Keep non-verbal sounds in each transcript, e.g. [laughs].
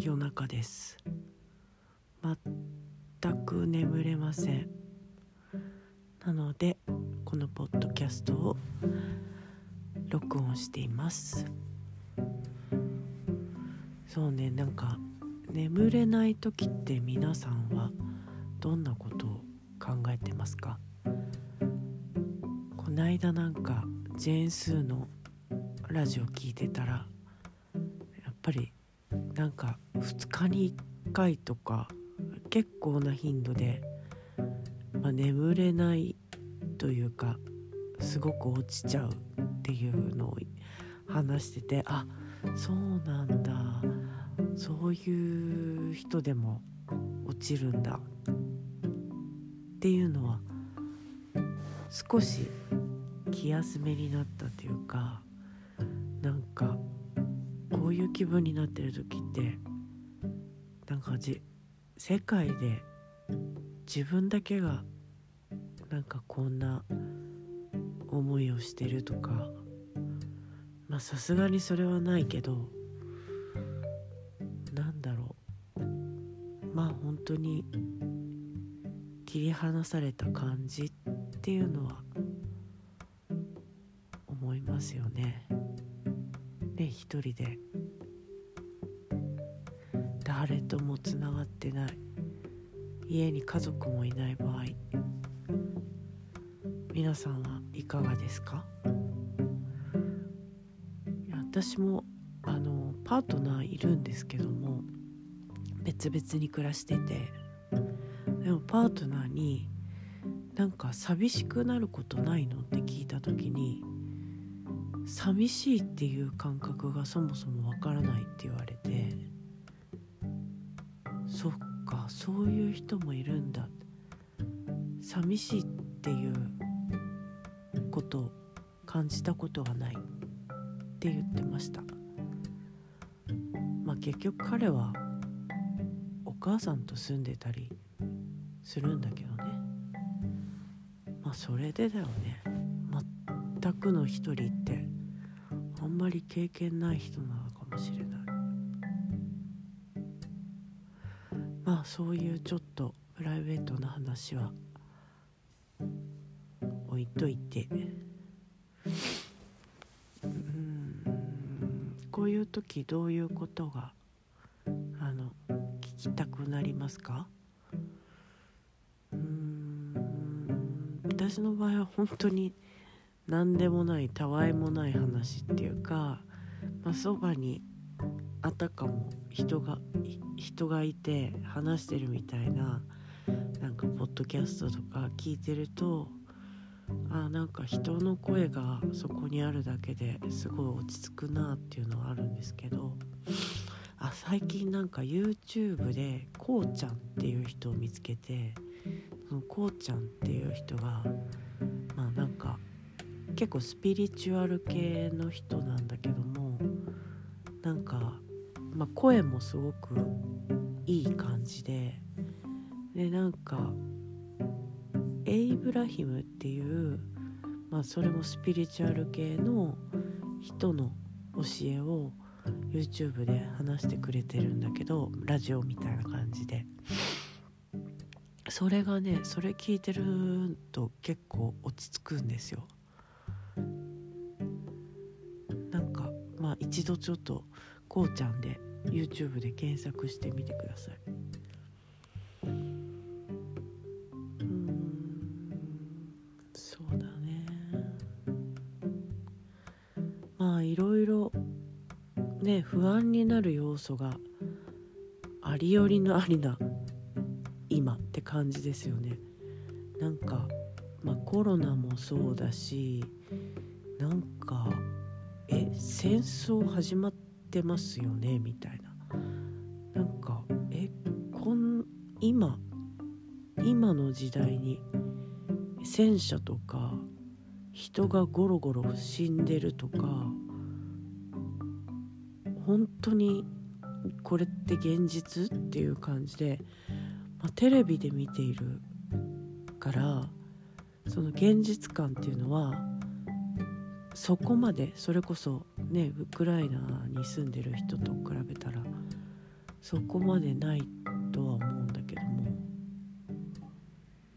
夜中です。全く眠れません。なのでこのポッドキャストを録音しています。そうねなんか眠れない時って皆さんはどんなことを考えてますか？こないだなんかジェーン・スーのラジオ聞いてたらやっぱりなんか2日に1回とか結構な頻度で、まあ、眠れないというかすごく落ちちゃうっていうのを話しててあそうなんだ。そういう人でも落ちるんだ。っていうのは少し気休めになったというかなんかこういう気分になってる時ってなんかじ世界で自分だけがなんかこんな思いをしてるとかまあさすがにそれはないけどなんだろうまあ本当に切り離された感じっていうのは思いますよね。ね一人で誰ともつながってない。家に家族もいない場合。皆さんはいかがですか？私もあのパートナーいるんですけども別々に暮らしてて。でもパートナーになんか寂しくなることないのって聞いた時に寂しいっていう感覚がそもそもわからないって言われて。そういう人もいるんだ。寂しいっていうことを感じたことがないって言ってました。まあ結局彼はお母さんと住んでたりするんだけどね。まあそれでだよね。全くの一人ってあんまり経験ない人なのかもしれない。まあそういうちょっとプライベートな話は置いといて。うん。こういう時どういうことがあの聞きたくなりますか？うん。私の場合は本当に何でもないたわいもない話っていうか、まあ、そばにあたかも人が人がいて話してるみたいななんかポッドキャストとか聞いてるとあなんか人の声がそこにあるだけですごい落ち着くなっていうのはあるんですけどあ最近なんか YouTube でこうちゃんっていう人を見つけてそのこうちゃんっていう人がまあなんか結構スピリチュアル系の人なんだけどもなんか、まあ、声もすごくいい感じででなんかエイブラヒムっていう、まあ、それもスピリチュアル系の人の教えを YouTube で話してくれてるんだけどラジオみたいな感じで。それがねそれ聞いてると結構落ち着くんですよ。なんかまあ一度ちょっとこうちゃんで YouTube で検索してみてください。うんそうだね。まあいろいろね不安になる要素がありよりのありな今って感じですよね。なんか、まあ、コロナもそうだしなんかえ戦争始まってますよねみたいな。なんかえこん今今の時代に戦車とか人がゴロゴロ死んでるとか本当にこれって現実？っていう感じで、まあ、テレビで見ているからその現実感っていうのはそこまでそれこそねウクライナに住んでる人と比べたらそこまでないとは思うんだけども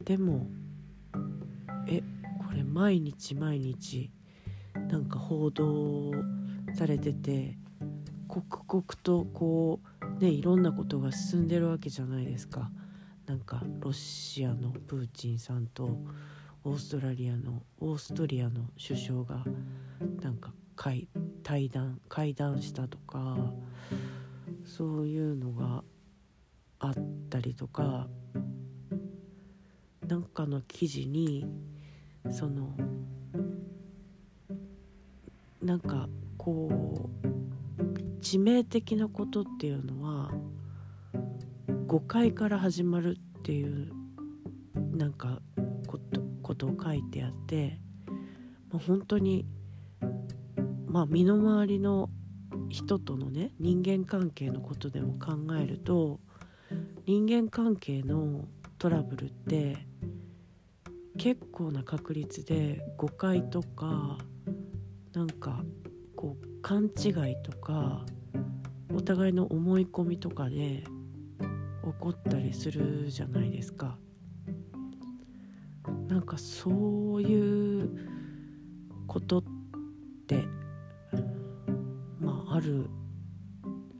でもえこれ毎日毎日なんか報道されてて刻々とこうねいろんなことが進んでるわけじゃないですか。なんかロシアのプーチンさんとオーストラリアのオーストリアの首相がなんか会対談会談したとかそういうのがあったりとかなんかの記事にそのなんかこう致命的なことっていうのは誤解から始まるっていうなんかことことを書いてあって、まあ、本当にまあ身の回りの人とのね人間関係のことでも考えると人間関係のトラブルって結構な確率で誤解とかなんかこう勘違いとかお互いの思い込みとかで起こったりするじゃないですか。なんかそういうことっる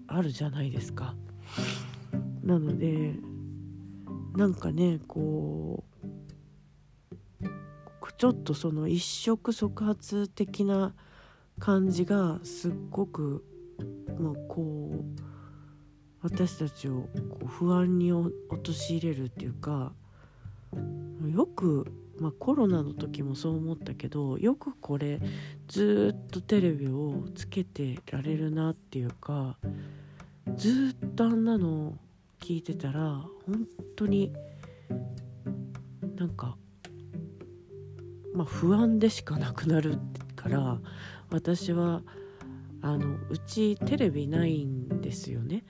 あるじゃないですか。なのでなんかねこうちょっとその一触即発的な感じがすっごく、まあ、こう私たちをこう不安に陥れるっていうかよく、まあ、コロナの時もそう思ったけどよくこれずっとテレビをつけてられるなっていうかずっとあんなの聞いてたら本当になんか、まあ、不安でしかなくなるから私はあのうちテレビないんですよね。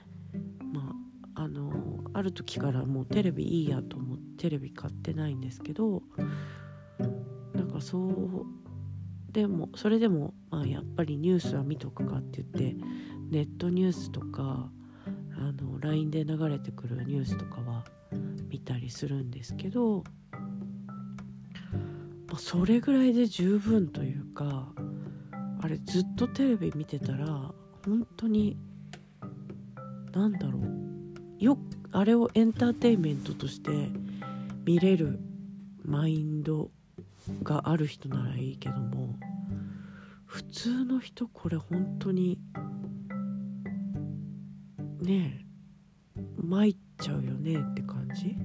まああのある時からもうテレビいいやと思テレビ買ってないんですけどなんかそうでもそれでも、まあ、やっぱりニュースは見とくかって言ってネットニュースとかあの LINE で流れてくるニュースとかは見たりするんですけど、まあ、それぐらいで十分というかあれずっとテレビ見てたら本当に何だろうよあれをエンターテインメントとして見れるマインドがある人ならいいけども普通の人これ本当にねえ参っちゃうよねって感じ？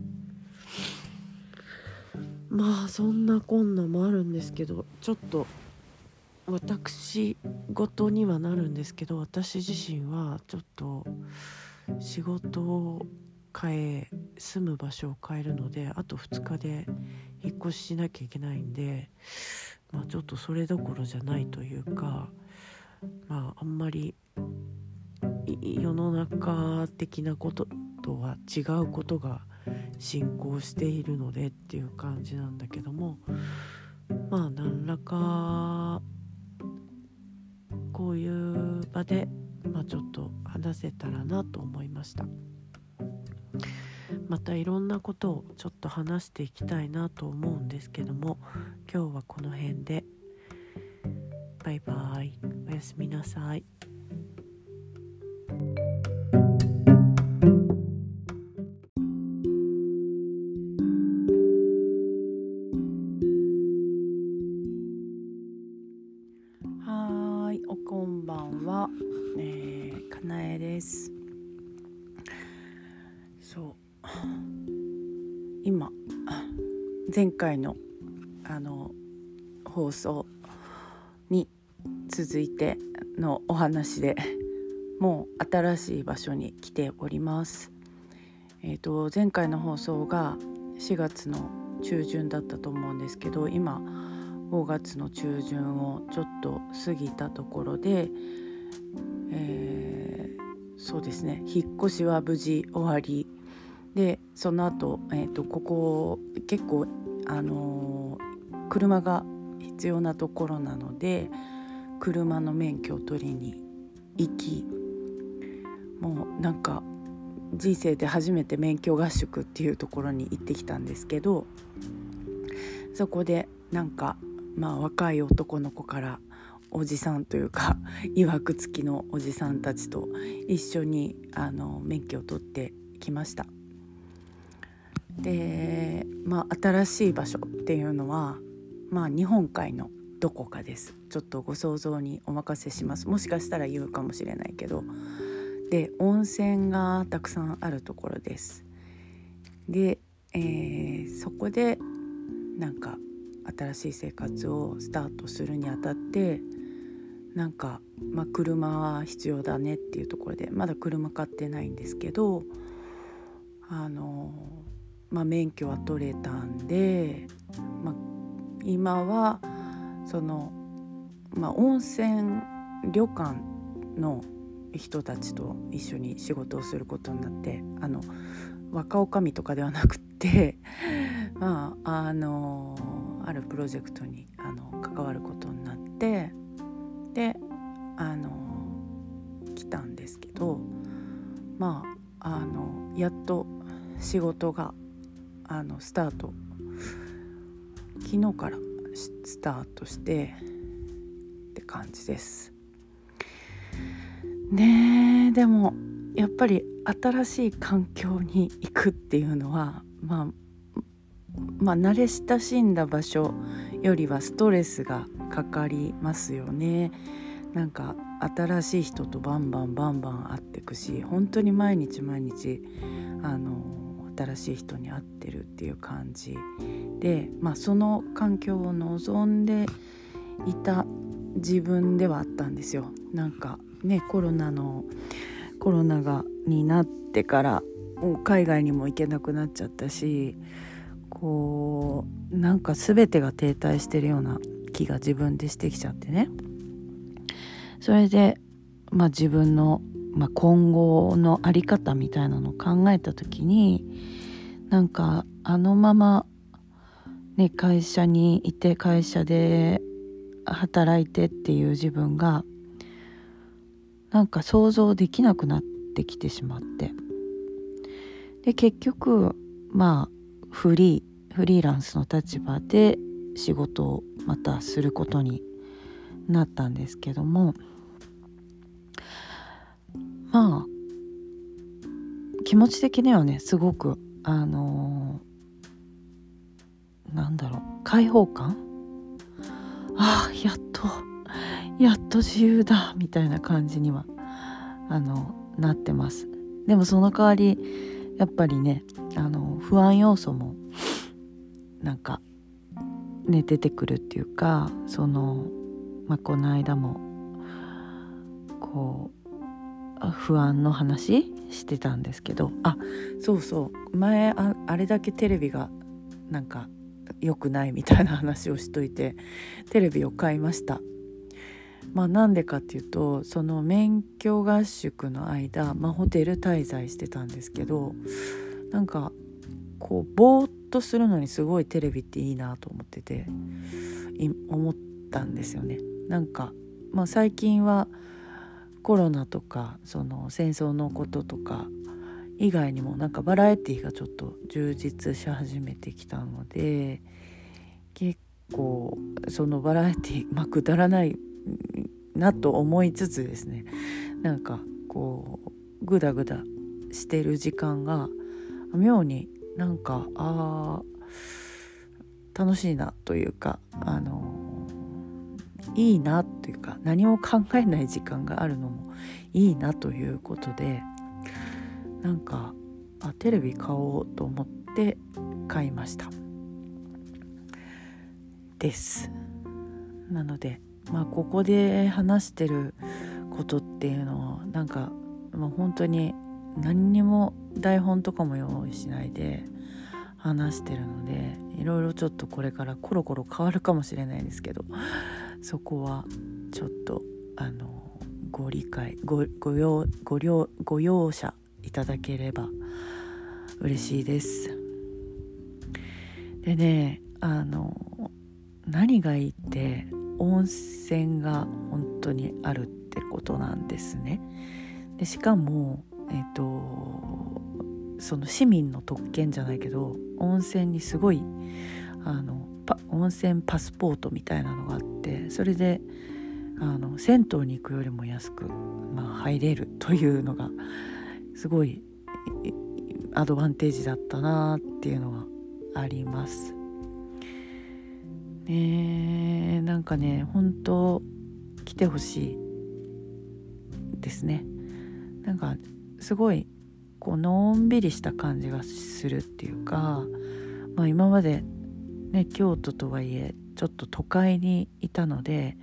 まあそんなこんなもあるんですけどちょっと私事にはなるんですけど私自身はちょっと仕事を変え住む場所を変えるのであと2日で引っ越ししなきゃいけないんで、まあ、ちょっとそれどころじゃないというかまああんまり世の中的なこととは違うことが進行しているのでっていう感じなんだけどもまあ何らかこういう場で、まあ、ちょっと話せたらなと思いました。またいろんなことをちょっと話していきたいなと思うんですけども今日はこの辺で。バイバイ。おやすみなさい。はい。おこんばんは、えー、かなえです。そう今前回のあの放送に続いてのお話でもう新しい場所に来ております。えーと、前回の放送が4月の中旬だったと思うんですけど今5月の中旬をちょっと過ぎたところで、えー、そうですね引っ越しは無事終わりでその後、えーと、ここ結構あのー、車が必要なところなので車の免許を取りに行きもうなんか人生で初めて免許合宿っていうところに行ってきたんですけどそこでなんかまあ若い男の子からおじさんというか [laughs] いわくつきのおじさんたちと一緒にあの免許を取ってきました。でまあ新しい場所っていうのはまあ日本海のどこかです。ちょっとご想像にお任せします。もしかしたら言うかもしれないけど。で温泉がたくさんあるところです。で、えー、そこでなんか新しい生活をスタートするにあたってなんか、まあ、車は必要だねっていうところでまだ車買ってないんですけどあの、まあ、免許は取れたんで、まあ、今はその、まあ、温泉旅館の人たちと一緒に仕事をすることになってあの若女将とかではなくって [laughs] まああのあるプロジェクトにあの関わることになってであの来たんですけどまああのやっと仕事があのスタート昨日からスタートしてって感じです。ねでもやっぱり新しい環境に行くっていうのは、まあ、まあ慣れ親しんだ場所よりはストレスがかかりますよね。なんか新しい人とバンバンバンバン会ってくし本当に毎日毎日あの新しい人に会ってるっていう感じで、まあ、その環境を望んでいた自分ではあったんですよ。なんかねコロナのコロナがになってから海外にも行けなくなっちゃったしこうなんか全てが停滞してるような気が自分でしてきちゃってねそれで、まあ、自分の、まあ、今後の在り方みたいなのを考えた時になんかあのまま、ね、会社にいて会社で働いてっていう自分がなんか想像できなくなってきてしまって。で結局まあフリーフリーランスの立場で仕事をまたすることになったんですけどもまあ気持ち的にはねすごくあのー、なんだろう開放感？ああやっとやっと自由だみたいな感じにはあのなってます。でもその代わりやっぱりねあの不安要素もなんかね出てくるっていうかその、まあ、この間もこう不安の話してたんですけど。あそうそう。前ああれだけテレビがなんか良くないみたいな話をしといてテレビを買いました。まあなんでかっていうとその免許合宿の間、まあ、ホテル滞在してたんですけどなんかこうぼーっとするのにすごいテレビっていいなと思ってて思ったんですよね。なんか、まあ、最近はコロナとかその戦争のこととか以外にもなんかバラエティがちょっと充実し始めてきたので結構そのバラエティまくだらないなと思いつつですね。なんかこうグダグダしてる時間が妙になんかあ楽しいなというかあのいいなというか何も考えない時間があるのもいいなということでなんかあテレビ買おうと思って買いました。です。なのでまあここで話してることっていうのはなんかもう本当に何にも台本とかも用意しないで話してるのでいろいろちょっとこれからコロコロ変わるかもしれないですけど。そこはちょっとあのご理解ごご用ご了ご容赦いただければ嬉しいです。でねあの何がいいって温泉が本当にあるってことなんですね。でしかも、えっと、その市民の特権じゃないけど温泉にすごいあの温泉パスポートみたいなのがあってそれであの銭湯に行くよりも安く、まあ、入れるというのがすごいアドバンテージだったなっていうのはあります。ねなんかね本当来てほしいですね。なんかすごいこうのんびりした感じがするっていうか、まあ、今まで、ね、京都とはいえちょっと都会にいたので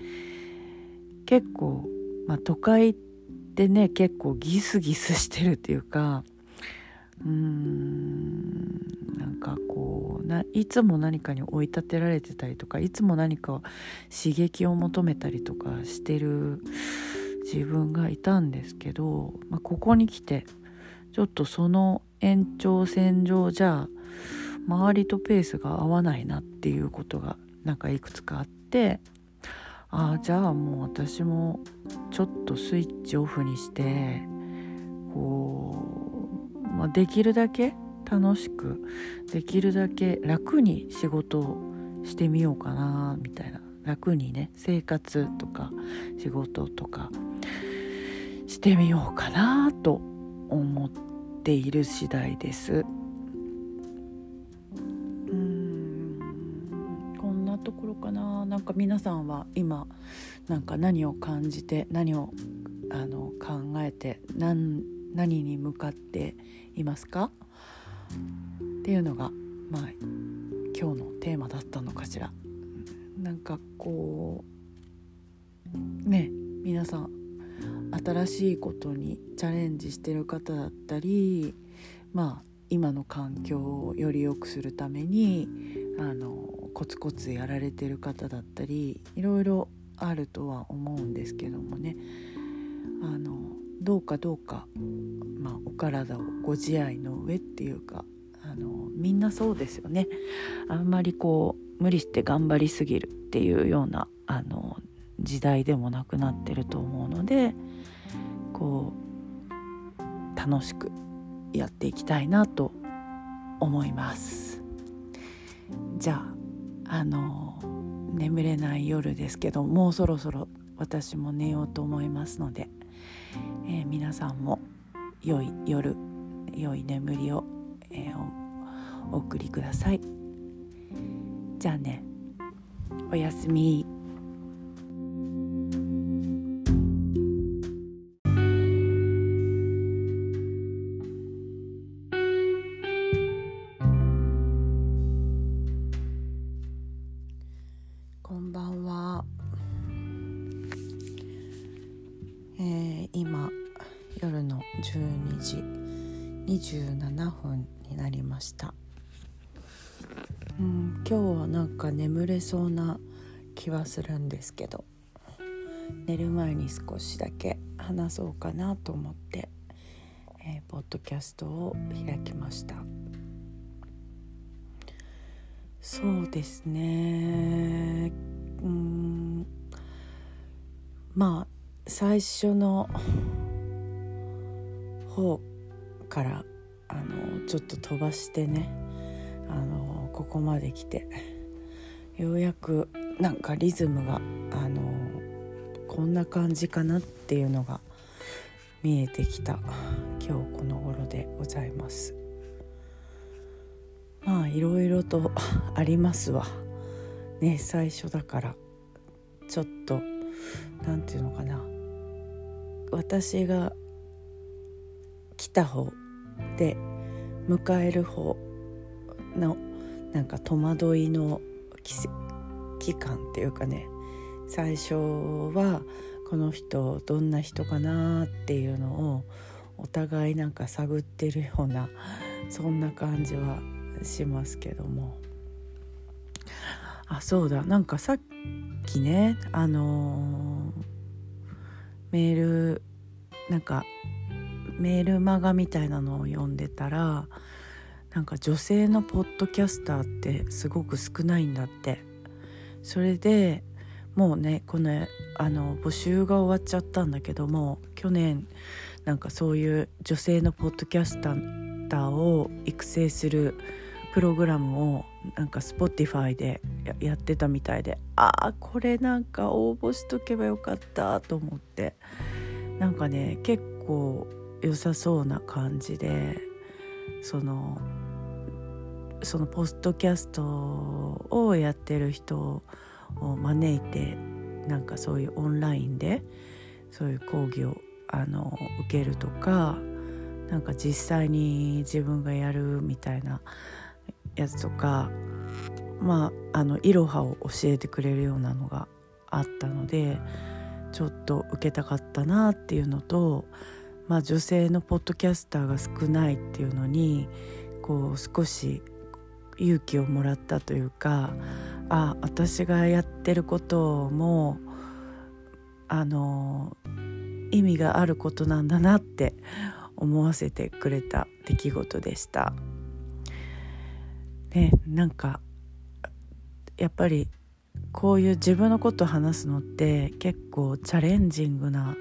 結構、まあ、都会ってね結構ギスギスしてるっていうかうーんなんかこうないつも何かに追い立てられてたりとかいつも何か刺激を求めたりとかしてる自分がいたんですけど、まあ、ここに来てちょっとその延長線上じゃあ周りとペースが合わないなっていうことがなんかいくつかあってああじゃあもう私もちょっとスイッチオフにしてこう、まあ、できるだけ楽しくできるだけ楽に仕事をしてみようかなみたいな楽にね生活とか仕事とかしてみようかなと思っている次第です。かななんか皆さんは今なんか何を感じて何をあの考えて何何に向かっていますか？っていうのがまあ今日のテーマだったのかしら。なんかこうね皆さん新しいことにチャレンジしてる方だったりまあ今の環境をより良くするためにあのコツコツやられてる方だったりいろいろあるとは思うんですけどもね。あのどうかどうか、まあ、お体をご自愛の上っていうかあのみんなそうですよね。あんまりこう無理して頑張りすぎるっていうようなあの時代でもなくなってると思うのでこう楽しくやっていきたいなと思います。じゃああの眠れない夜ですけどもうそろそろ私も寝ようと思いますので、えー、皆さんも良い夜良い眠りを、えー、お送りください。じゃあねおやすみ。するんですけど寝る前に少しだけ話そうかなと思って、えー、ポッドキャストを開きました。そうですね。うん。まあ最初の方からあのちょっと飛ばしてねあのここまで来てようやくなんかリズムがあのこんな感じかなっていうのが見えてきた今日この頃でございます。まあいろいろとありますわ。ね最初だから。ちょっと何て言うのかな。私が来た方で迎える方のなんか戸惑いの期間っていうかね最初はこの人どんな人かなっていうのをお互いなんか探ってるようなそんな感じはしますけども。あそうだ。なんかさっきねあのー、メールなんかメールマガみたいなのを読んでたらなんか女性のポッドキャスターってすごく少ないんだって。それでもうねこのあの募集が終わっちゃったんだけども去年なんかそういう女性のポッドキャスターを育成するプログラムをなんか Spotify でやってたみたいでああこれなんか応募しとけばよかったと思って。なんかね結構良さそうな感じでそのそのポストキャストをやってる人を招いてなんかそういうオンラインでそういう講義をあの受けるとかなんか実際に自分がやるみたいなやつとかまああのいろはを教えてくれるようなのがあったのでちょっと受けたかったなっていうのと、まあ、女性のポッドキャスターが少ないっていうのにこう少し勇気をもらったというかあ私がやってることもあの意味があることなんだなって思わせてくれた出来事でした。ね、なんかやっぱりこういう自分のこと話すのって結構チャレンジングな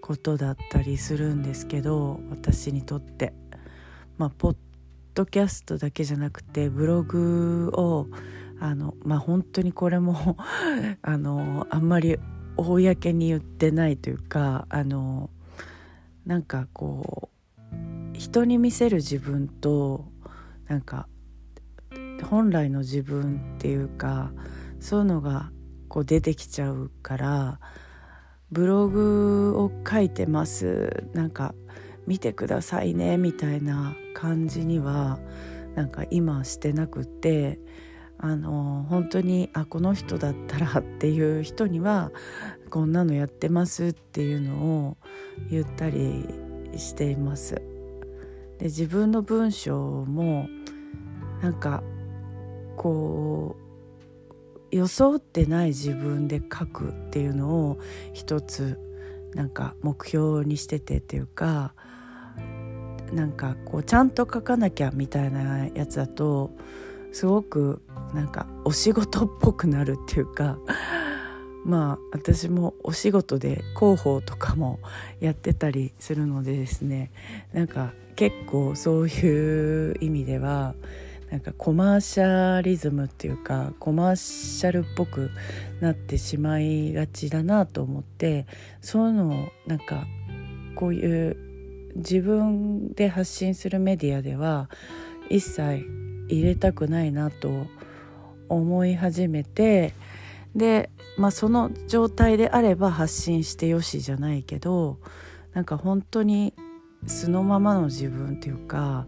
ことだったりするんですけど私にとって。まあ、ポッドキャストだけじゃなくてブログをあのまあ本当にこれも [laughs] あのあんまり公に言ってないというかあのなんかこう人に見せる自分となんか本来の自分っていうかそういうのがこう出てきちゃうからブログを書いてます。なんか見てくださいねみたいな感じにはなんか今してなくってあの本当にあこの人だったらっていう人にはこんなのやってますっていうのを言ったりしています。で自分の文章もなんかこう装ってない自分で書くっていうのを一つなんか目標にしててっていうかなんかこうちゃんと書かなきゃみたいなやつだとすごくなんかお仕事っぽくなるっていうか [laughs] まあ私もお仕事で広報とかもやってたりするのでですねなんか結構そういう意味ではなんかコマーシャリズムっていうかコマーシャルっぽくなってしまいがちだなと思ってそういうのをなんかこういう自分で発信するメディアでは一切入れたくないなと思い始めてで、まあ、その状態であれば発信してよしじゃないけどなんか本当に素のままの自分っていうか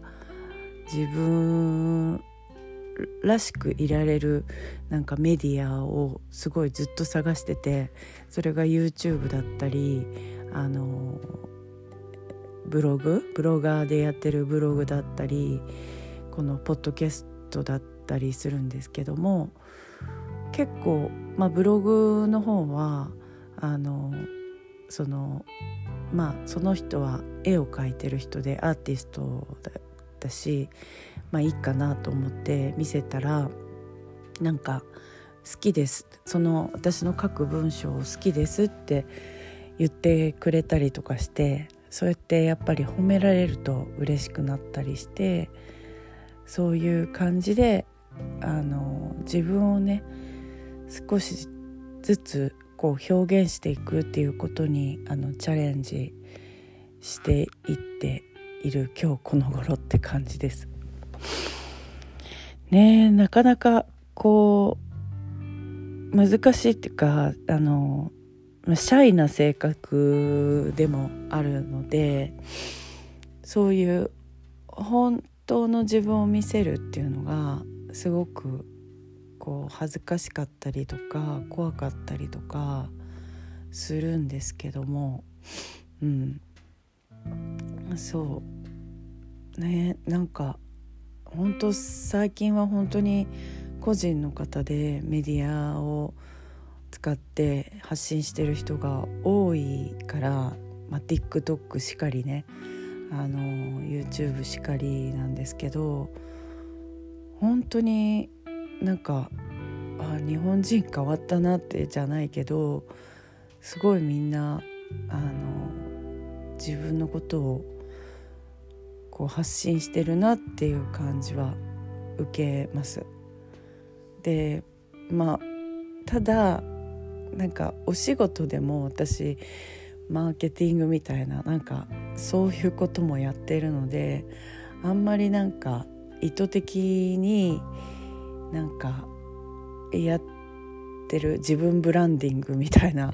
自分らしくいられるなんかメディアをすごいずっと探しててそれが YouTube だったりあのブログブロガーでやってるブログだったりこのポッドキャストだったりするんですけども結構、まあ、ブログの方はあのそのまあその人は絵を描いてる人でアーティストだったしまあいいかなと思って見せたらなんか好きです。その私の書く文章を好きですって言ってくれたりとかしてそうやってやっぱり褒められると嬉しくなったりしてそういう感じであの自分をね少しずつこう表現していくっていうことにあのチャレンジしていっている今日この頃って感じです。ねなかなかこう難しいっていうかあのシャイな性格でもあるのでそういう本当の自分を見せるっていうのがすごくこう恥ずかしかったりとか怖かったりとかするんですけどもうん。そう。ねなんか本当最近は本当に個人の方でメディアを使って発信してる人が多いから、まあ、TikTok しかりねあの YouTube しかりなんですけど本当になんかあ日本人変わったなってじゃないけどすごいみんなあの自分のことをこう発信してるなっていう感じは受けます。でまあただなんかお仕事でも私マーケティングみたいななんかそういうこともやってるのであんまりなんか意図的になんかやってる自分ブランディングみたいな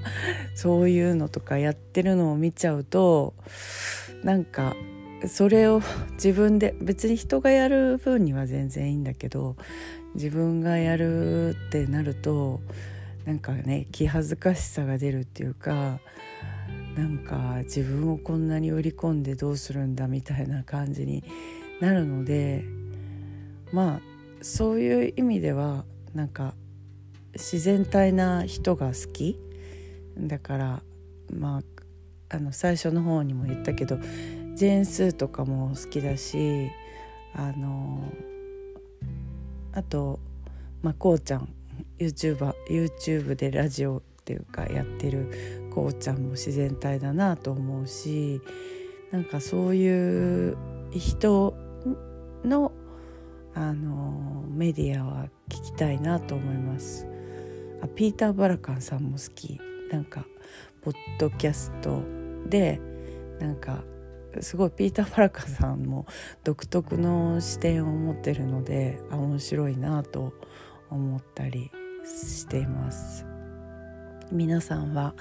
そういうのとかやってるのを見ちゃうとなんかそれを自分で別に人がやる分には全然いいんだけど自分がやるってなるとなんかね気恥ずかしさが出るっていうかなんか自分をこんなに売り込んでどうするんだみたいな感じになるのでまあそういう意味ではなんか自然体な人が好き。だからまああの最初の方にも言ったけどジェーン・スーとかも好きだしあのあとまあこうちゃん YouTuber YouTube でラジオっていうかやってるこうちゃんも自然体だなと思うしなんかそういう人のあのメディアは聞きたいなと思います。あピーター・バラカンさんも好き。なんかポッドキャストでなんかすごいピーター・バラカンさんも独特の視点を持ってるのであ面白いなと思ったりしています。皆さんは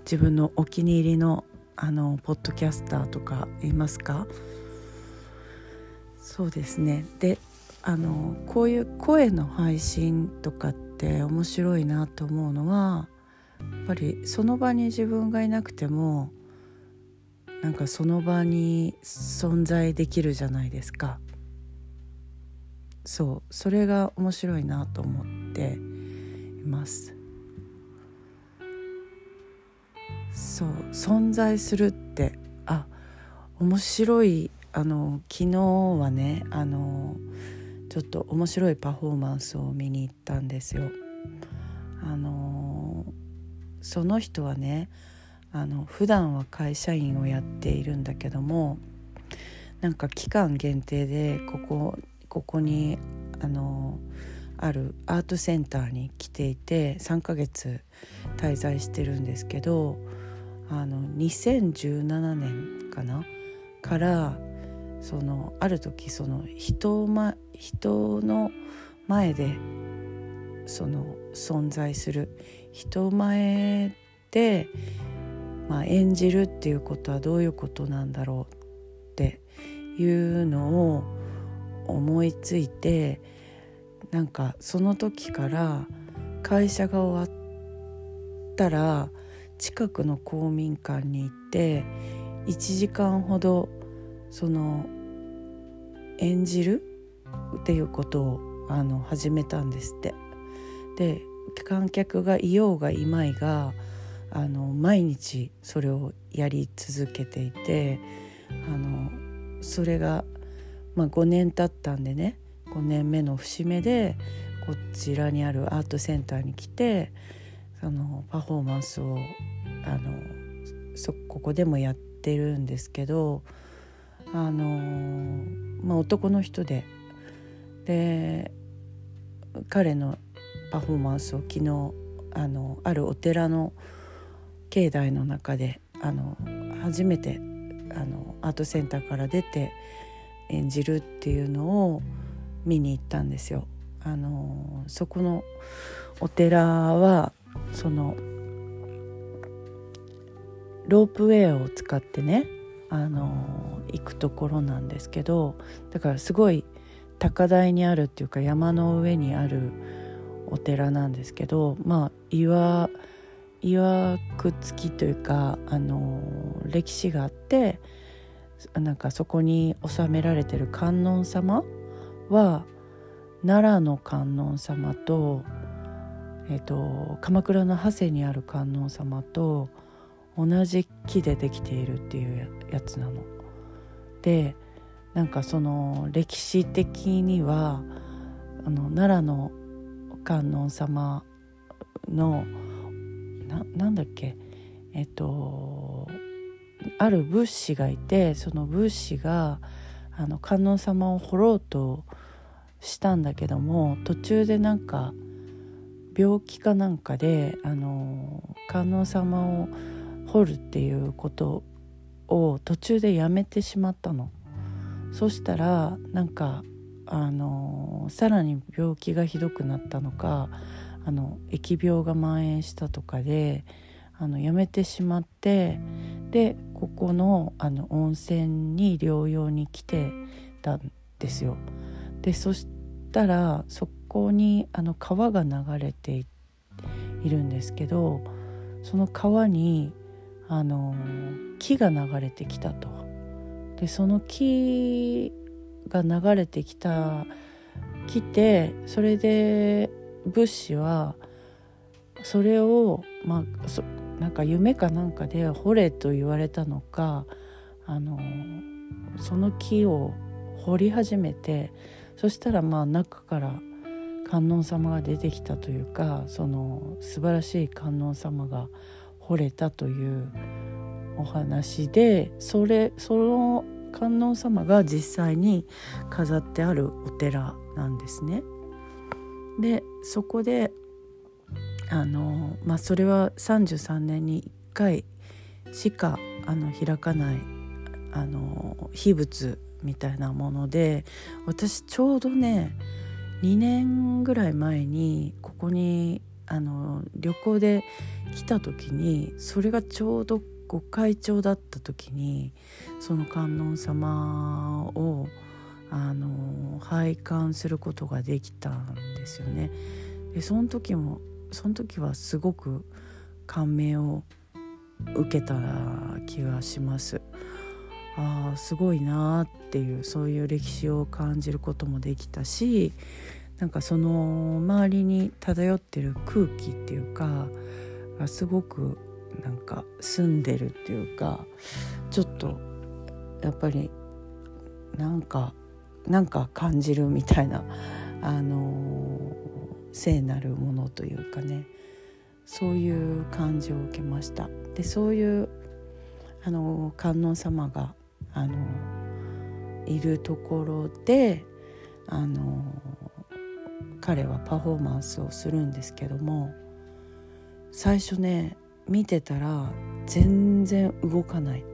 自分のお気に入りのあのポッドキャスターとかいますか？そうですね。であのこういう声の配信とかって面白いなと思うのはやっぱりその場に自分がいなくてもなんかその場に存在できるじゃないですか。そうそれが面白いなと思って。ますそう存在するってあ面白いあの昨日はねあのちょっと面白いパフォーマンスを見に行ったんですよ。あのその人はねあの普段は会社員をやっているんだけどもなんか期間限定でここここにあのあるアートセンターに来ていて3ヶ月滞在してるんですけどあの2017年かな？からそのある時その人,、ま、人の前でその存在する人前で、まあ、演じるっていうことはどういうことなんだろうっていうのを思いついてなんかその時から会社が終わったら近くの公民館に行って1時間ほどその演じる？っていうことをあの始めたんですって。で観客がいようがいまいがあの毎日それをやり続けていてあのそれが、まあ、5年経ったんでね5年目の節目でこちらにあるアートセンターに来てそのパフォーマンスをあのそここでもやってるんですけどあのまあ、男の人で。で彼のパフォーマンスを昨日あのあるお寺の境内の中であの初めてあのアートセンターから出て演じるっていうのを見に行ったんですよ。あのそこのお寺はそのロープウェアを使ってねあの行くところなんですけどだからすごい高台にあるっていうか山の上にあるお寺なんですけどまあ岩岩くつきというかあの歴史があってなんかそこに収められてる観音様は奈良の観音様と,、えーと、鎌倉の長谷にある観音様と同じ木でできているっていうやつなの。でなんかその歴史的にはあの奈良の観音様のななんだっけえっとある仏師がいてその仏師があの観音様を掘ろうとしたんだけども途中でなんか病気かなんかであの観音様を掘るっていうことを途中でやめてしまったの。そしたらなんかあのさらに病気がひどくなったのかあの疫病が蔓延したとかであのやめてしまってでここのあの温泉に療養に来てたんですよ。でそしたらそこにあの川が流れているんですけどその川にあの木が流れてきたと。でその木が流れてきた来てそれで物資はそれをまあそなんか夢かなんかで掘れと言われたのかあのその木を掘り始めてそしたらまあ中から観音様が出てきたというかその素晴らしい観音様が掘れたというお話でそれその観音様が実際に飾ってあるお寺なんですね。でそこであの、まあ、それは33年に1回しかあの開かないあの秘仏みたいなもので私ちょうどね2年ぐらい前にここにあの旅行で来た時にそれがちょうどご会長だった時にその観音様をあの拝観することができたんですよね。でその時もその時はすごく感銘を受けた気がします。ああすごいなっていうそういう歴史を感じることもできたしなんかその周りに漂ってる空気っていうかすごくなんか住んでるっていうかちょっとやっぱりなんかなんか感じるみたいなあの聖なるものというかねそういう感じを受けました。でそういうあの観音様があのいるところであの彼はパフォーマンスをするんですけども最初ね見てたら全然動かない。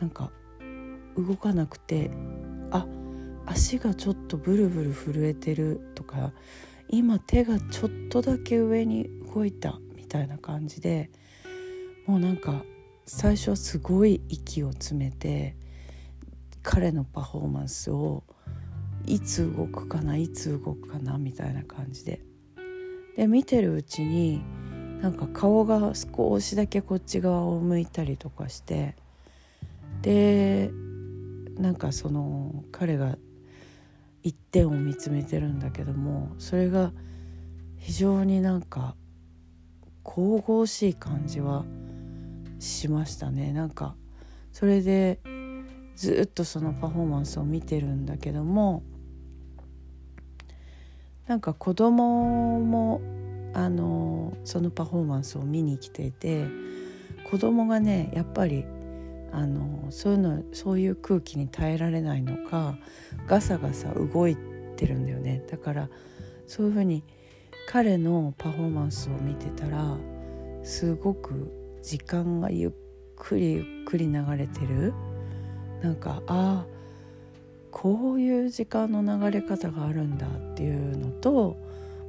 なんか動かなくてあ足がちょっとブルブル震えてるとか今手がちょっとだけ上に動いたみたいな感じでもうなんか最初はすごい息を詰めて彼のパフォーマンスをいつ動くかないつ動くかなみたいな感じで。で見てるうちになんか顔が少しだけこっち側を向いたりとかしてでなんかその彼が一点を見つめてるんだけどもそれが非常になんか神々しい感じはしましたね。なんかそれでずっとそのパフォーマンスを見てるんだけどもなんか子供もあのそのパフォーマンスを見に来ていて子供がねやっぱりあのそういうのそういう空気に耐えられないのかガサガサ動いてるんだよね。だからそういうふうに彼のパフォーマンスを見てたらすごく時間がゆっくりゆっくり流れてる。なんかああこういう時間の流れ方があるんだっていうのと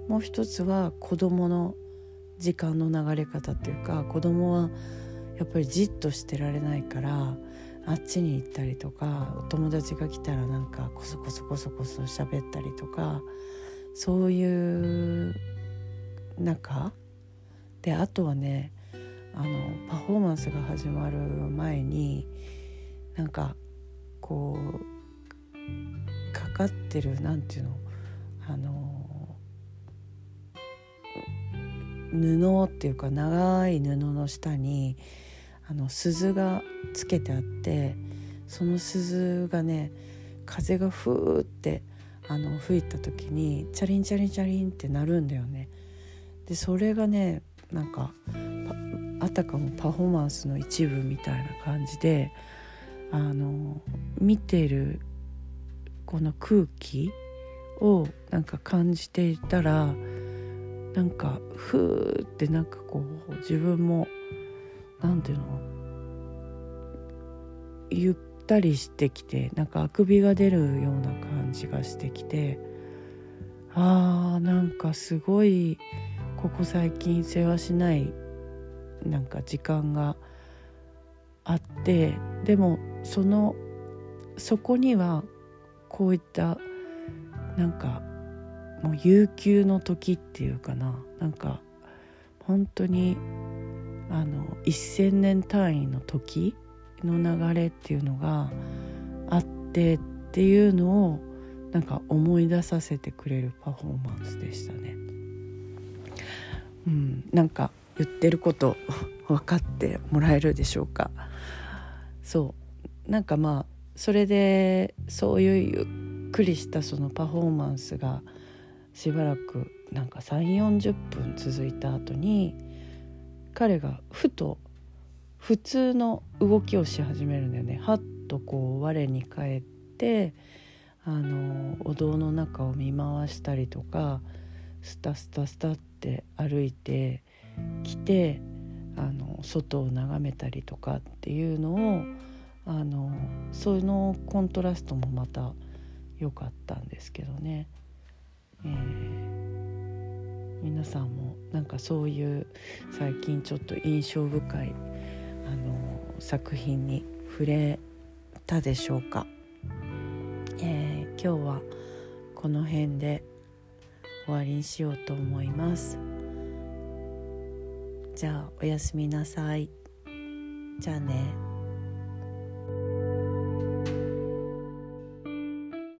もう一つは子どもの時間の流れ方っていうか子供はやっぱりじっとしてられないからあっちに行ったりとかお友達が来たらなんかこそこそこそこそ喋ったりとかそういう中であとはねあのパフォーマンスが始まる前になんかこうかかってるなんていうのあの布っていうか長い布の下にあの鈴がつけてあってその鈴がね風がふーってあの吹いた時にチャリンチャリンチャリンってなるんだよね。でそれがねなんかあたかもパフォーマンスの一部みたいな感じであの見てるこの空気をなんか感じていたらなんかふーってなんかこう自分もなんていうの？ゆったりしてきてなんかあくびが出るような感じがしてきてあーなんかすごいここ最近世話しないなんか時間があってでもそのそこにはこういったなんかもう悠久の時っていうかななんか本当にあの1,000年単位の時の流れっていうのがあってっていうのをなんか思い出させてくれるパフォーマンスでしたね。うん、なんか言ってること [laughs] 分かってもらえるでしょうかそうなんかまあそれでそういうゆっくりしたそのパフォーマンスがしばらくなんか3 4 0分続いた後に彼がふと普通の動きをし始めるんだよねはっとこう我に返ってあのお堂の中を見回したりとかスタスタスタって歩いてきてあの外を眺めたりとかっていうのをあのそのコントラストもまた良かったんですけどね。えー、皆さんもなんかそういう最近ちょっと印象深いあの作品に触れたでしょうか、えー、今日はこの辺で終わりにしようと思います。じゃあおやすみなさい。じゃあね。